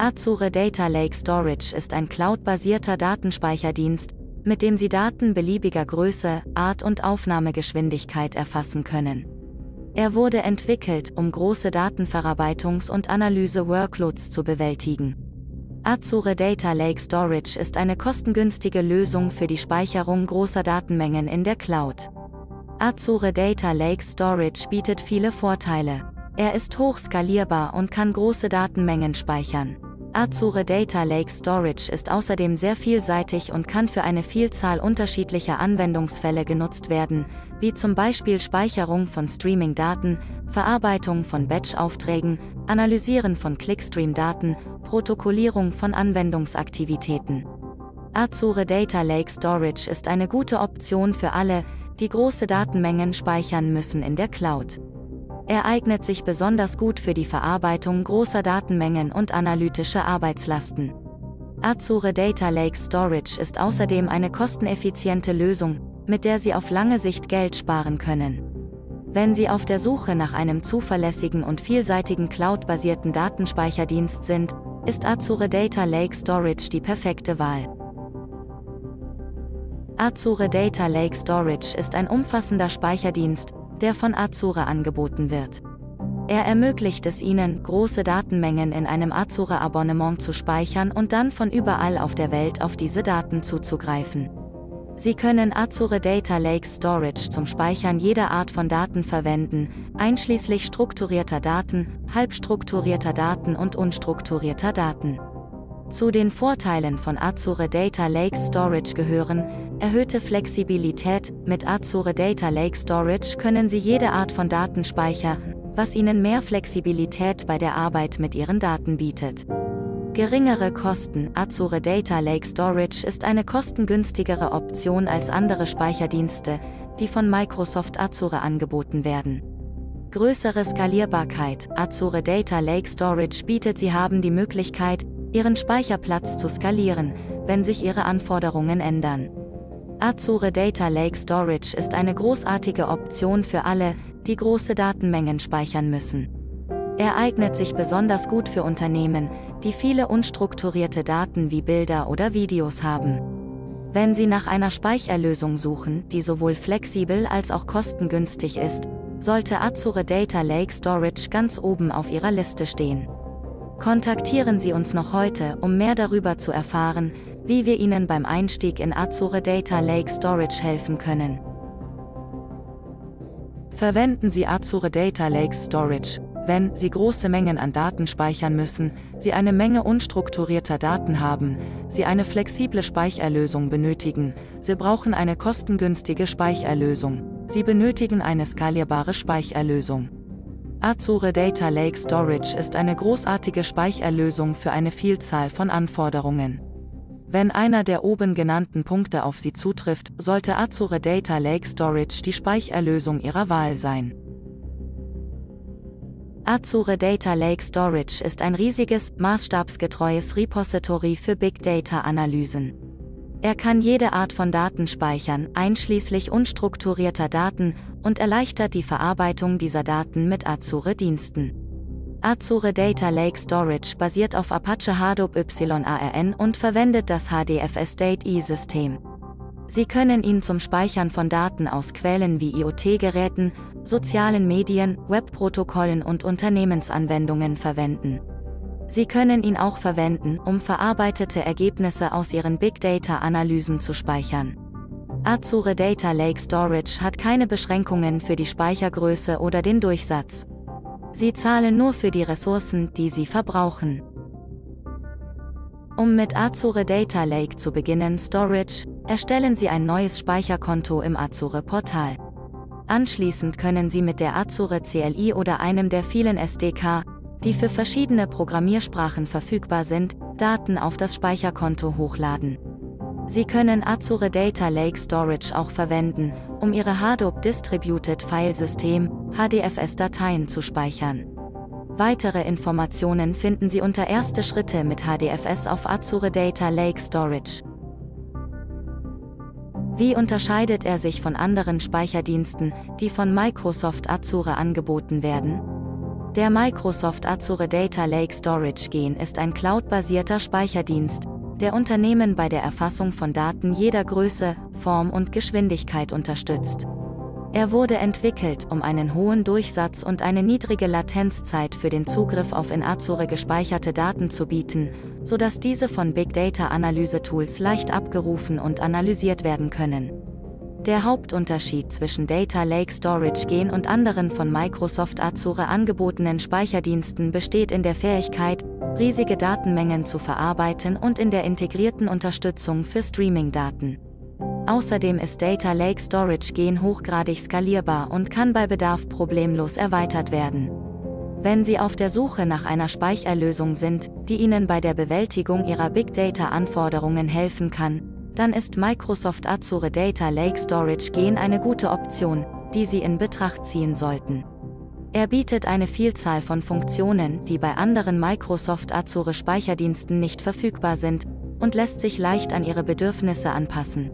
Azure Data Lake Storage ist ein cloud-basierter Datenspeicherdienst, mit dem Sie Daten beliebiger Größe, Art und Aufnahmegeschwindigkeit erfassen können. Er wurde entwickelt, um große Datenverarbeitungs- und Analyse-Workloads zu bewältigen. Azure Data Lake Storage ist eine kostengünstige Lösung für die Speicherung großer Datenmengen in der Cloud. Azure Data Lake Storage bietet viele Vorteile. Er ist hochskalierbar und kann große Datenmengen speichern. Azure Data Lake Storage ist außerdem sehr vielseitig und kann für eine Vielzahl unterschiedlicher Anwendungsfälle genutzt werden, wie zum Beispiel Speicherung von Streaming-Daten, Verarbeitung von Batch-Aufträgen, Analysieren von Clickstream-Daten, Protokollierung von Anwendungsaktivitäten. Azure Data Lake Storage ist eine gute Option für alle, die große Datenmengen speichern müssen in der Cloud. Er eignet sich besonders gut für die Verarbeitung großer Datenmengen und analytische Arbeitslasten. Azure Data Lake Storage ist außerdem eine kosteneffiziente Lösung, mit der Sie auf lange Sicht Geld sparen können. Wenn Sie auf der Suche nach einem zuverlässigen und vielseitigen cloud-basierten Datenspeicherdienst sind, ist Azure Data Lake Storage die perfekte Wahl. Azure Data Lake Storage ist ein umfassender Speicherdienst, der von Azure angeboten wird. Er ermöglicht es Ihnen, große Datenmengen in einem Azure-Abonnement zu speichern und dann von überall auf der Welt auf diese Daten zuzugreifen. Sie können Azure Data Lake Storage zum Speichern jeder Art von Daten verwenden, einschließlich strukturierter Daten, halbstrukturierter Daten und unstrukturierter Daten. Zu den Vorteilen von Azure Data Lake Storage gehören erhöhte Flexibilität. Mit Azure Data Lake Storage können Sie jede Art von Daten speichern, was Ihnen mehr Flexibilität bei der Arbeit mit Ihren Daten bietet. Geringere Kosten. Azure Data Lake Storage ist eine kostengünstigere Option als andere Speicherdienste, die von Microsoft Azure angeboten werden. Größere Skalierbarkeit. Azure Data Lake Storage bietet Sie haben die Möglichkeit, Ihren Speicherplatz zu skalieren, wenn sich Ihre Anforderungen ändern. Azure Data Lake Storage ist eine großartige Option für alle, die große Datenmengen speichern müssen. Er eignet sich besonders gut für Unternehmen, die viele unstrukturierte Daten wie Bilder oder Videos haben. Wenn Sie nach einer Speicherlösung suchen, die sowohl flexibel als auch kostengünstig ist, sollte Azure Data Lake Storage ganz oben auf Ihrer Liste stehen. Kontaktieren Sie uns noch heute, um mehr darüber zu erfahren, wie wir Ihnen beim Einstieg in Azure Data Lake Storage helfen können. Verwenden Sie Azure Data Lake Storage, wenn Sie große Mengen an Daten speichern müssen, Sie eine Menge unstrukturierter Daten haben, Sie eine flexible Speicherlösung benötigen, Sie brauchen eine kostengünstige Speicherlösung, Sie benötigen eine skalierbare Speicherlösung. Azure Data Lake Storage ist eine großartige Speicherlösung für eine Vielzahl von Anforderungen. Wenn einer der oben genannten Punkte auf Sie zutrifft, sollte Azure Data Lake Storage die Speicherlösung Ihrer Wahl sein. Azure Data Lake Storage ist ein riesiges, maßstabsgetreues Repository für Big Data-Analysen. Er kann jede Art von Daten speichern, einschließlich unstrukturierter Daten, und erleichtert die Verarbeitung dieser Daten mit Azure-Diensten. Azure Data Lake Storage basiert auf Apache Hadoop YARN und verwendet das HDFS Date-E-System. Sie können ihn zum Speichern von Daten aus Quellen wie IoT-Geräten, sozialen Medien, Webprotokollen und Unternehmensanwendungen verwenden. Sie können ihn auch verwenden, um verarbeitete Ergebnisse aus Ihren Big Data-Analysen zu speichern. Azure Data Lake Storage hat keine Beschränkungen für die Speichergröße oder den Durchsatz. Sie zahlen nur für die Ressourcen, die Sie verbrauchen. Um mit Azure Data Lake zu beginnen Storage, erstellen Sie ein neues Speicherkonto im Azure Portal. Anschließend können Sie mit der Azure CLI oder einem der vielen SDK, die für verschiedene Programmiersprachen verfügbar sind, Daten auf das Speicherkonto hochladen. Sie können Azure Data Lake Storage auch verwenden, um Ihre Hadoop Distributed File System HDFS-Dateien zu speichern. Weitere Informationen finden Sie unter Erste Schritte mit HDFS auf Azure Data Lake Storage. Wie unterscheidet er sich von anderen Speicherdiensten, die von Microsoft Azure angeboten werden? Der Microsoft Azure Data Lake Storage Gen ist ein cloud-basierter Speicherdienst, der Unternehmen bei der Erfassung von Daten jeder Größe, Form und Geschwindigkeit unterstützt. Er wurde entwickelt, um einen hohen Durchsatz und eine niedrige Latenzzeit für den Zugriff auf in Azure gespeicherte Daten zu bieten, sodass diese von Big Data Analyse Tools leicht abgerufen und analysiert werden können. Der Hauptunterschied zwischen Data Lake Storage Gen und anderen von Microsoft Azure angebotenen Speicherdiensten besteht in der Fähigkeit, riesige Datenmengen zu verarbeiten und in der integrierten Unterstützung für Streaming-Daten. Außerdem ist Data Lake Storage Gen hochgradig skalierbar und kann bei Bedarf problemlos erweitert werden. Wenn Sie auf der Suche nach einer Speicherlösung sind, die Ihnen bei der Bewältigung Ihrer Big Data-Anforderungen helfen kann, dann ist Microsoft Azure Data Lake Storage Gen eine gute Option, die Sie in Betracht ziehen sollten. Er bietet eine Vielzahl von Funktionen, die bei anderen Microsoft Azure Speicherdiensten nicht verfügbar sind, und lässt sich leicht an Ihre Bedürfnisse anpassen.